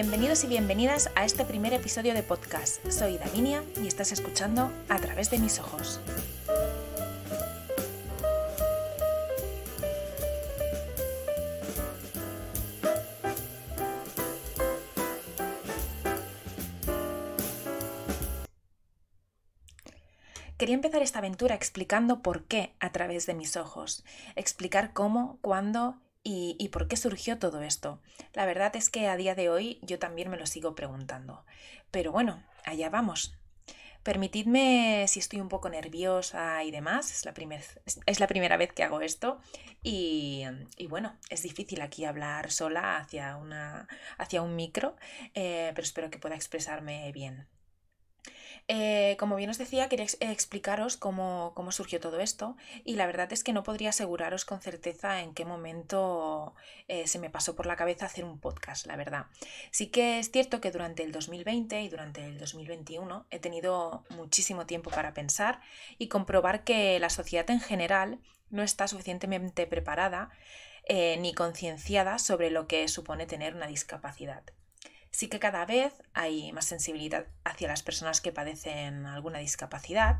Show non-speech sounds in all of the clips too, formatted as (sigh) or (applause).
bienvenidos y bienvenidas a este primer episodio de podcast. Soy Davinia y estás escuchando a través de mis ojos. Quería empezar esta aventura explicando por qué a través de mis ojos, explicar cómo, cuándo y, por qué surgió todo esto. La verdad es que a día de hoy yo también me lo sigo preguntando. Pero bueno, allá vamos. Permitidme si estoy un poco nerviosa y demás, es la, es la primera vez que hago esto y, bueno, es difícil aquí hablar sola hacia, una, hacia un micro, eh, pero espero que pueda expresarme bien. Eh, como bien os decía, quería explicaros cómo, surgió todo esto y la verdad es que no podría aseguraros con certeza en qué momento eh, se me pasó por la cabeza hacer un podcast, la verdad. Sí que es cierto que durante el 2020 y durante el 2021 he tenido muchísimo tiempo para pensar y comprobar que la sociedad en general no está suficientemente preparada eh, ni concienciada sobre lo que supone tener una discapacidad. Sí que cada vez hay más sensibilidad hacia las personas que padecen alguna discapacidad,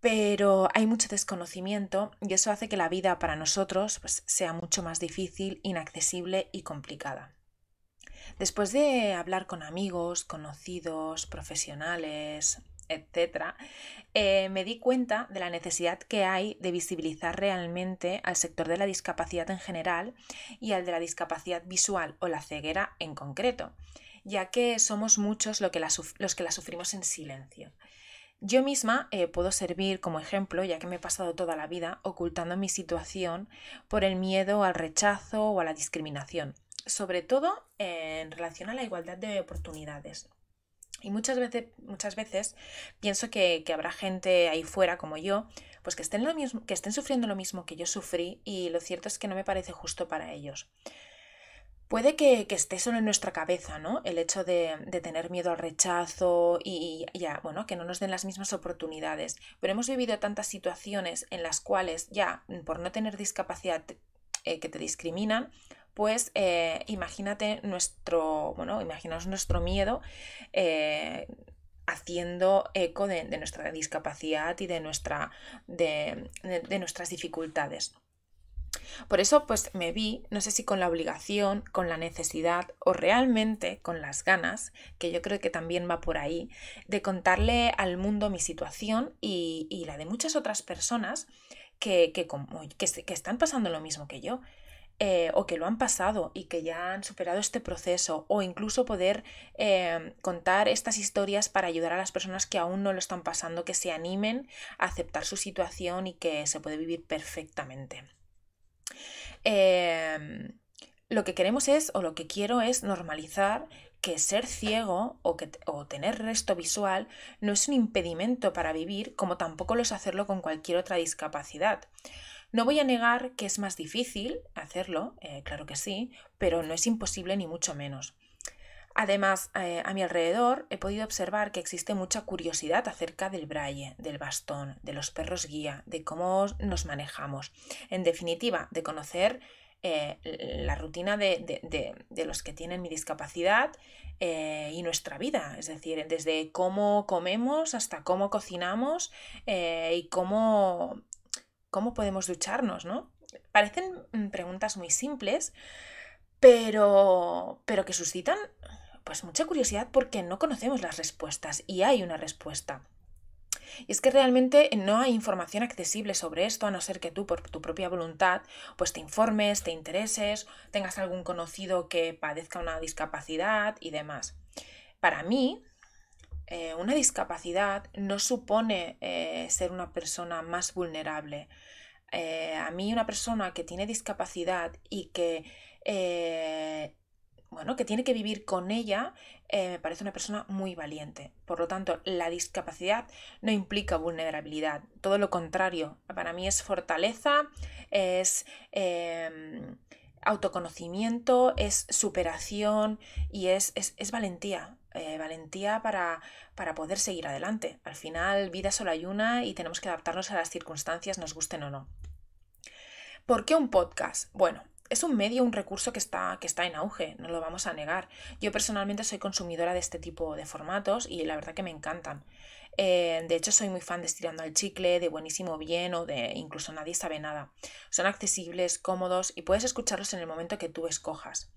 pero hay mucho desconocimiento y eso hace que la vida para nosotros pues, sea mucho más difícil, inaccesible y complicada. Después de hablar con amigos, conocidos, profesionales, etc., eh, me di cuenta de la necesidad que hay de visibilizar realmente al sector de la discapacidad en general y al de la discapacidad visual o la ceguera en concreto, ya que somos muchos los que la sufrimos en silencio. Yo misma eh, puedo servir como ejemplo, ya que me he pasado toda la vida ocultando mi situación por el miedo al rechazo o a la discriminación, sobre todo en relación a la igualdad de oportunidades. Y muchas veces, muchas veces pienso que, habrá gente ahí fuera como yo, pues que estén, lo mismo, que estén sufriendo lo mismo que yo sufrí y lo cierto es que no me parece justo para ellos. Puede que, esté solo en nuestra cabeza, ¿no? El hecho de, tener miedo al rechazo y, ya, bueno, que no nos den las mismas oportunidades. Pero hemos vivido tantas situaciones en las cuales ya, por no tener discapacidad eh, que te discriminan, pues eh, imagínate nuestro, bueno, imaginaos nuestro miedo eh, haciendo eco de, nuestra discapacidad y de, nuestra, de, nuestras dificultades. Por eso, pues me vi, no sé si con la obligación, con la necesidad o realmente con las ganas, que yo creo que también va por ahí, de contarle al mundo mi situación y, la de muchas otras personas que, que, que están pasando lo mismo que yo. Eh, o que lo han pasado y que ya han superado este proceso o incluso poder eh, contar estas historias para ayudar a las personas que aún no lo están pasando, que se animen a aceptar su situación y que se puede vivir perfectamente. Em, lo que queremos es, o lo que quiero es normalizar que ser ciego o, que, o tener resto visual no es un impedimento para vivir, como tampoco lo es hacerlo con cualquier otra discapacidad. No voy a negar que es más difícil hacerlo, eh, claro que sí, pero no es imposible ni mucho menos. Además, eh, a mi alrededor he podido observar que existe mucha curiosidad acerca del braille, del bastón, de los perros guía, de cómo nos manejamos. En definitiva, de conocer eh, la rutina de, los que tienen mi discapacidad y nuestra vida. Es decir, desde cómo comemos hasta cómo cocinamos y cómo ¿Cómo podemos ducharnos, no? Parecen mm, preguntas muy simples, pero, pero que suscitan pues mucha curiosidad porque no conocemos las respuestas y hay una respuesta. Y es que realmente no hay información accesible sobre esto, a no ser que tú, por tu propia voluntad, pues te informes, te intereses, tengas algún conocido que padezca una discapacidad y demás. Para mí, eh, una discapacidad no supone eh, ser una persona más vulnerable. Eh, a mí una persona que tiene discapacidad y que bueno, que tiene que vivir con ella, me parece una persona muy valiente. Por lo tanto, la discapacidad no implica vulnerabilidad, todo lo contrario, para mí es fortaleza, es em, autoconocimiento, es superación y es, es valentía. Eh, valentía para, para, poder seguir adelante. Al final, vida solo hay una y tenemos que adaptarnos a las circunstancias, nos gusten o no. ¿Por qué un podcast? Bueno, es un medio, un recurso que está, que está en auge, no lo vamos a negar. Yo personalmente soy consumidora de este tipo de formatos y la verdad que me encantan. Eh, de hecho, soy muy fan de Estirando al Chicle, de Buenísimo Bien o de Incluso Nadie Sabe Nada. Son accesibles, cómodos y puedes escucharlos en el momento que tú escojas.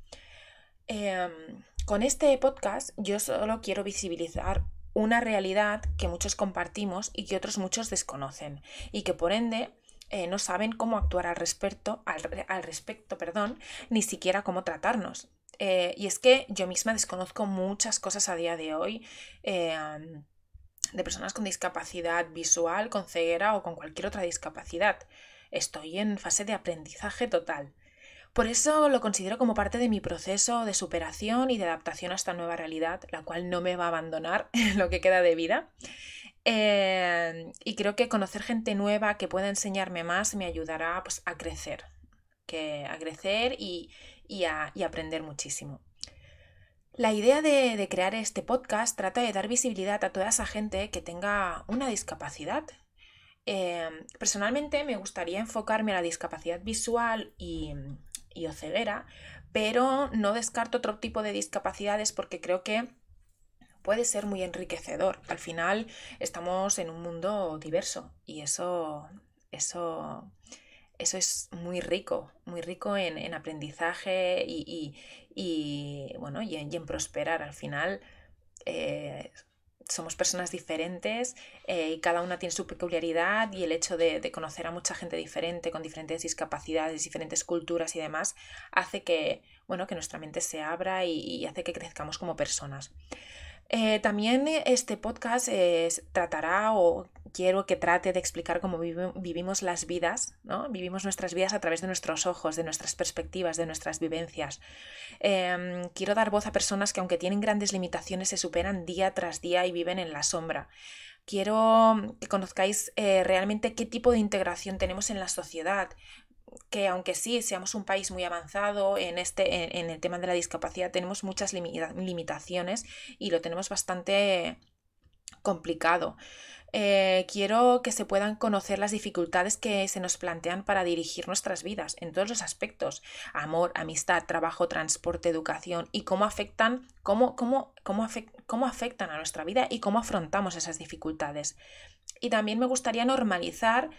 Em, con este podcast yo solo quiero visibilizar una realidad que muchos compartimos y que otros muchos desconocen y que por ende eh, no saben cómo actuar al respecto, al, respecto perdón, ni siquiera cómo tratarnos. Eh, y es que yo misma desconozco muchas cosas a día de hoy em, de personas con discapacidad visual, con ceguera o con cualquier otra discapacidad. Estoy en fase de aprendizaje total. Por eso lo considero como parte de mi proceso de superación y de adaptación a esta nueva realidad, la cual no me va a abandonar (laughs) lo que queda de vida. Eh, y creo que conocer gente nueva que pueda enseñarme más me ayudará pues, a crecer, que, a crecer y, a, aprender muchísimo. La idea de, crear este podcast trata de dar visibilidad a toda esa gente que tenga una discapacidad. Eh, personalmente me gustaría enfocarme a la discapacidad visual y, y o ceguera, pero no descarto otro tipo de discapacidades porque creo que puede ser muy enriquecedor. Al final estamos en un mundo diverso y eso, eso, eso es muy rico, muy rico en, aprendizaje y, bueno, y en, prosperar. Al final eh, somos personas diferentes eh, y cada una tiene su peculiaridad y el hecho de, conocer a mucha gente diferente, con diferentes discapacidades, diferentes culturas y demás, hace que, bueno, que nuestra mente se abra y hace que crezcamos como personas. Eh, también este podcast tratará o quiero que trate de explicar cómo vivimos las vidas, ¿no? Vivimos nuestras vidas a través de nuestros ojos, de nuestras perspectivas, de nuestras vivencias. Em, quiero dar voz a personas que aunque tienen grandes limitaciones se superan día tras día y viven en la sombra. Quiero que conozcáis eh, realmente qué tipo de integración tenemos en la sociedad, que aunque sí seamos un país muy avanzado en, este, en, el tema de la discapacidad, tenemos muchas limitaciones y lo tenemos bastante complicado. Eh, quiero que se puedan conocer las dificultades que se nos plantean para dirigir nuestras vidas en todos los aspectos, amor, amistad, trabajo, transporte, educación y cómo afectan, cómo, cómo, cómo, cómo afectan a nuestra vida y cómo afrontamos esas dificultades. Y también me gustaría normalizar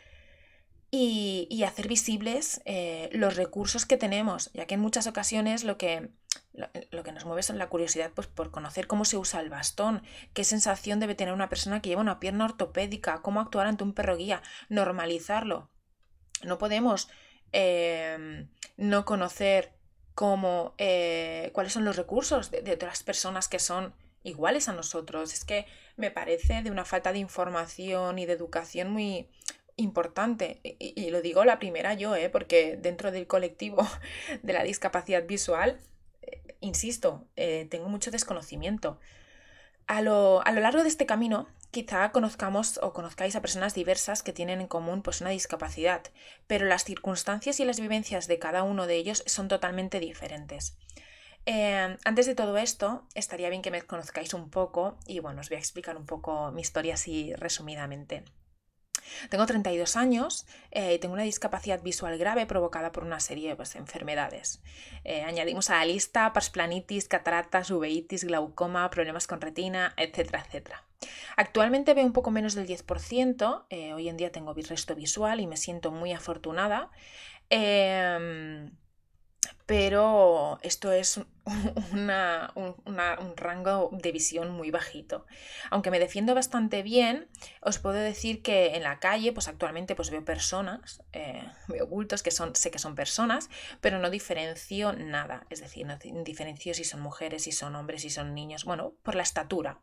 y, hacer visibles eh, los recursos que tenemos, ya que en muchas ocasiones lo que, lo, que nos mueve es la curiosidad pues, por conocer cómo se usa el bastón, qué sensación debe tener una persona que lleva una pierna ortopédica, cómo actuar ante un perro guía, normalizarlo. No podemos em, no conocer cómo, eh, cuáles son los recursos de otras personas que son iguales a nosotros. Es que me parece de una falta de información y de educación muy, importante. Y, lo digo la primera yo, ¿eh? porque dentro del colectivo (laughs) de la discapacidad visual, eh, insisto, eh, tengo mucho desconocimiento. A lo, a lo, largo de este camino, quizá conozcamos o conozcáis a personas diversas que tienen en común pues, una discapacidad, pero las circunstancias y las vivencias de cada uno de ellos son totalmente diferentes. antes de todo esto, estaría bien que me conozcáis un poco y bueno, os voy a explicar un poco mi historia así resumidamente. Tengo 32 años eh, y tengo una discapacidad visual grave provocada por una serie pues, de enfermedades. Eh, añadimos a la lista parsplanitis, cataratas, uveitis, glaucoma, problemas con retina, etcétera, etcétera. Actualmente veo un poco menos del 10%, eh, hoy en día tengo resto visual y me siento muy afortunada. Em, pero esto es (laughs) un, rango de visión muy bajito. Aunque me defiendo bastante bien, os puedo decir que en la calle, pues actualmente pues veo personas, eh, veo bultos que son, sé que son personas, pero no diferencio nada. Es decir, no diferencio si son mujeres, si son hombres, si son niños, bueno, por la estatura.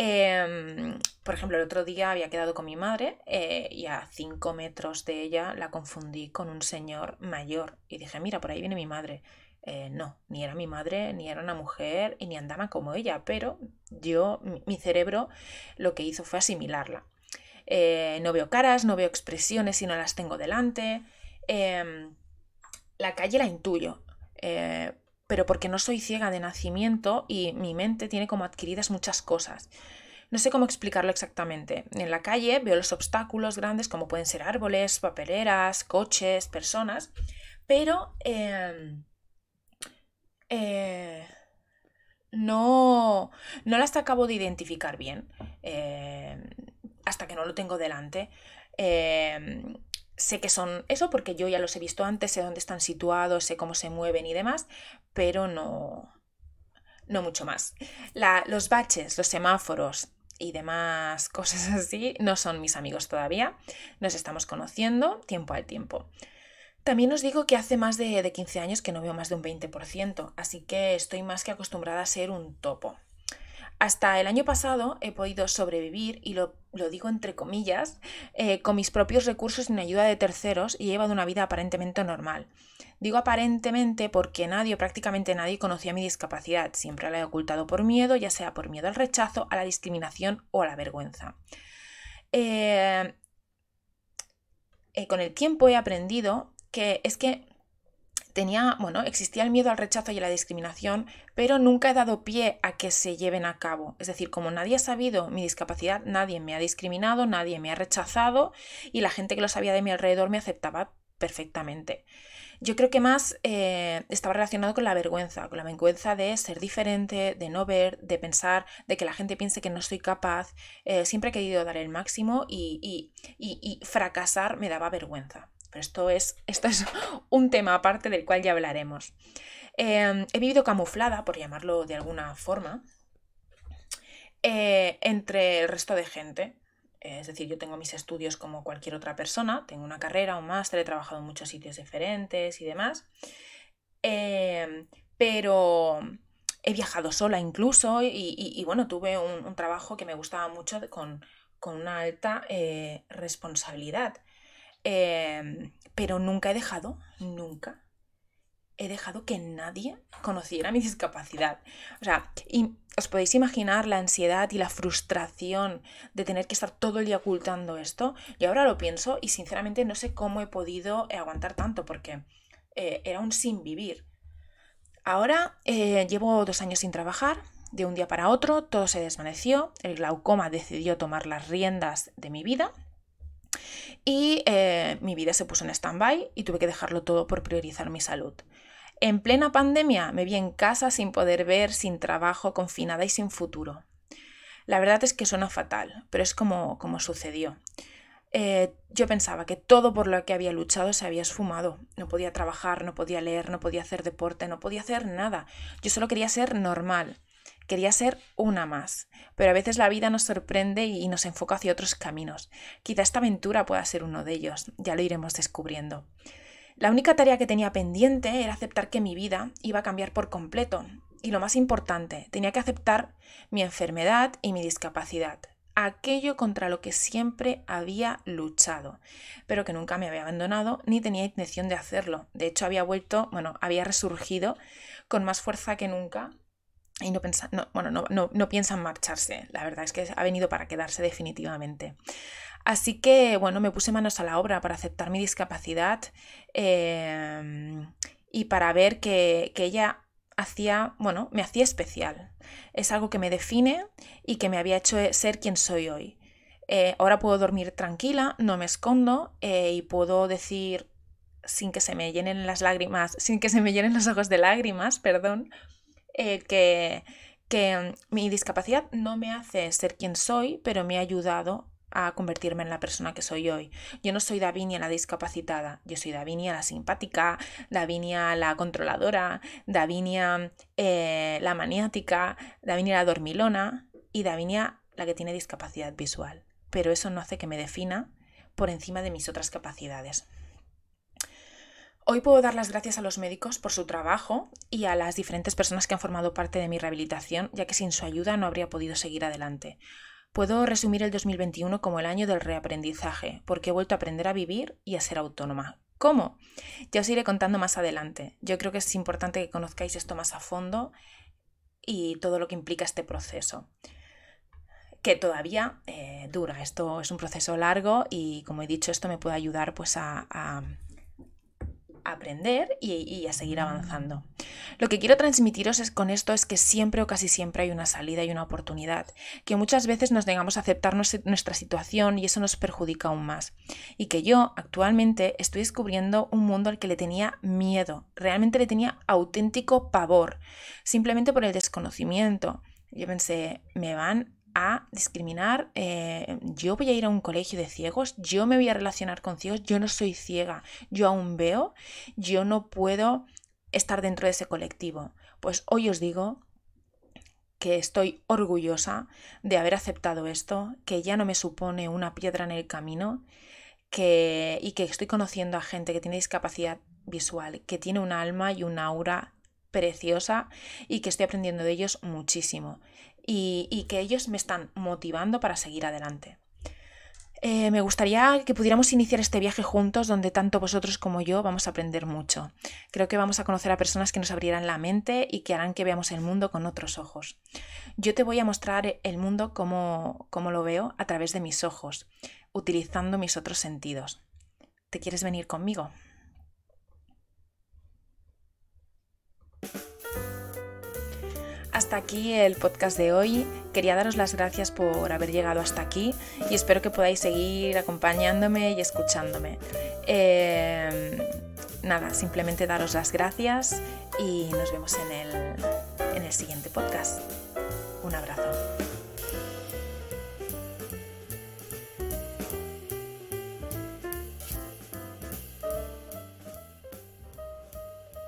Em, por ejemplo, el otro día había quedado con mi madre eh, y a cinco metros de ella la confundí con un señor mayor y dije, mira, por ahí viene mi madre. Eh, no, ni era mi madre, ni era una mujer y ni andaba como ella, pero yo, mi cerebro lo que hizo fue asimilarla. Eh, no veo caras, no veo expresiones si no las tengo delante. Em, la calle la intuyo, pero porque no soy ciega de nacimiento y mi mente tiene como adquiridas muchas cosas. No sé cómo explicarlo exactamente. En la calle veo los obstáculos grandes como pueden ser árboles, papeleras, coches, personas, pero em, eh, no, no las acabo de identificar bien em, hasta que no lo tengo delante. Em, sé que son eso porque yo ya los he visto antes, sé dónde están situados, sé cómo se mueven y demás, pero no, no mucho más. los baches, los semáforos y demás (laughs) cosas así no son mis amigos todavía. Nos estamos conociendo tiempo al tiempo. También os digo que hace más de, de 15 años que no veo más de un 20%, así que estoy más que acostumbrada a ser un topo. Hasta el año pasado he podido sobrevivir, y lo, digo entre comillas, eh, con mis propios recursos sin ayuda de terceros y he llevado una vida aparentemente normal. Digo aparentemente porque nadie o prácticamente nadie conocía mi discapacidad, siempre la he ocultado por miedo, ya sea por miedo al rechazo, a la discriminación o a la vergüenza. Eh, eh, con el tiempo he aprendido que es que tenía, bueno, existía el miedo al rechazo y a la discriminación, pero nunca he dado pie a que se lleven a cabo. Es decir, como nadie ha sabido mi discapacidad, nadie me ha discriminado, nadie me ha rechazado y la gente que lo sabía de mi alrededor me aceptaba perfectamente. Yo creo que más eh, estaba relacionado con la vergüenza, con la vergüenza de ser diferente, de no ver, de pensar, de que la gente piense que no soy capaz. Eh, siempre he querido dar el máximo y, y fracasar me daba vergüenza. Pero esto es, esto es (laughs) un tema aparte del cual ya hablaremos. Em, he vivido camuflada, por llamarlo de alguna forma, eh, entre el resto de gente. Es decir, yo tengo mis estudios como cualquier otra persona, tengo una carrera, un máster, he trabajado en muchos sitios diferentes y demás. Em, pero he viajado sola incluso y, bueno, tuve un, trabajo que me gustaba mucho con, una alta eh, responsabilidad. Em, pero nunca he dejado, nunca he dejado que nadie conociera mi discapacidad. O sea, y os podéis imaginar la ansiedad y la frustración de tener que estar todo el día ocultando esto. Y ahora lo pienso y sinceramente no sé cómo he podido aguantar tanto porque eh, era un sin vivir. Ahora eh, llevo dos años sin trabajar. De un día para otro todo se desvaneció. El glaucoma decidió tomar las riendas de mi vida y eh, mi vida se puso en stand-by y tuve que dejarlo todo por priorizar mi salud. En plena pandemia me vi en casa sin poder ver, sin trabajo, confinada y sin futuro. La verdad es que suena fatal, pero es como, como sucedió. Eh, yo pensaba que todo por lo que había luchado se había esfumado. No podía trabajar, no podía leer, no podía hacer deporte, no podía hacer nada. Yo solo quería ser normal. Quería ser una más, pero a veces la vida nos sorprende y nos enfoca hacia otros caminos. Quizá esta aventura pueda ser uno de ellos, ya lo iremos descubriendo. La única tarea que tenía pendiente era aceptar que mi vida iba a cambiar por completo. Y lo más importante, tenía que aceptar mi enfermedad y mi discapacidad, aquello contra lo que siempre había luchado, pero que nunca me había abandonado ni tenía intención de hacerlo. De hecho, había vuelto, bueno, había resurgido con más fuerza que nunca y no, piensa, no, bueno, no, no, no piensan marcharse. La verdad es que ha venido para quedarse definitivamente. Así que, bueno, me puse manos a la obra para aceptar mi discapacidad em, y para ver que, ella hacía, bueno, me hacía especial. Es algo que me define y que me había hecho ser quien soy hoy. Eh, ahora puedo dormir tranquila, no me escondo eh, y puedo decir sin que se me llenen las lágrimas, sin que se me llenen los ojos de lágrimas, perdón, eh, que, que mi discapacidad no me hace ser quien soy, pero me ha ayudado a convertirme en la persona que soy hoy. Yo no soy Davinia la discapacitada, yo soy Davinia la simpática, Davinia la controladora, Davinia eh, la maniática, Davinia la dormilona y Davinia la que tiene discapacidad visual. Pero eso no hace que me defina por encima de mis otras capacidades. Hoy puedo dar las gracias a los médicos por su trabajo y a las diferentes personas que han formado parte de mi rehabilitación, ya que sin su ayuda no habría podido seguir adelante. Puedo resumir el 2021 como el año del reaprendizaje, porque he vuelto a aprender a vivir y a ser autónoma. ¿Cómo? Ya os iré contando más adelante. Yo creo que es importante que conozcáis esto más a fondo y todo lo que implica este proceso que todavía eh, dura. Esto es un proceso largo y como he dicho, esto me puede ayudar pues a aprender y, a seguir avanzando. Lo que quiero transmitiros es, con esto es que siempre o casi siempre hay una salida y una oportunidad, que muchas veces nos negamos a aceptar nuestra situación y eso nos perjudica aún más. Y que yo actualmente estoy descubriendo un mundo al que le tenía miedo, realmente le tenía auténtico pavor, simplemente por el desconocimiento. Yo pensé, me van a discriminar, eh, yo voy a ir a un colegio de ciegos, yo me voy a relacionar con ciegos, yo no soy ciega, yo aún veo, yo no puedo estar dentro de ese colectivo. Pues hoy os digo que estoy orgullosa de haber aceptado esto, que ya no me supone una piedra en el camino, que, y que estoy conociendo a gente que tiene discapacidad visual, que tiene un alma y un aura preciosa y que estoy aprendiendo de ellos muchísimo y, que ellos me están motivando para seguir adelante. Eh, me gustaría que pudiéramos iniciar este viaje juntos donde tanto vosotros como yo vamos a aprender mucho. Creo que vamos a conocer a personas que nos abrirán la mente y que harán que veamos el mundo con otros ojos. Yo te voy a mostrar el mundo como, como lo veo a través de mis ojos, utilizando mis otros sentidos. ¿Te quieres venir conmigo? Hasta aquí el podcast de hoy. Quería daros las gracias por haber llegado hasta aquí y espero que podáis seguir acompañándome y escuchándome. Em, nada, simplemente daros las gracias y nos vemos en el, en el siguiente podcast. Un abrazo.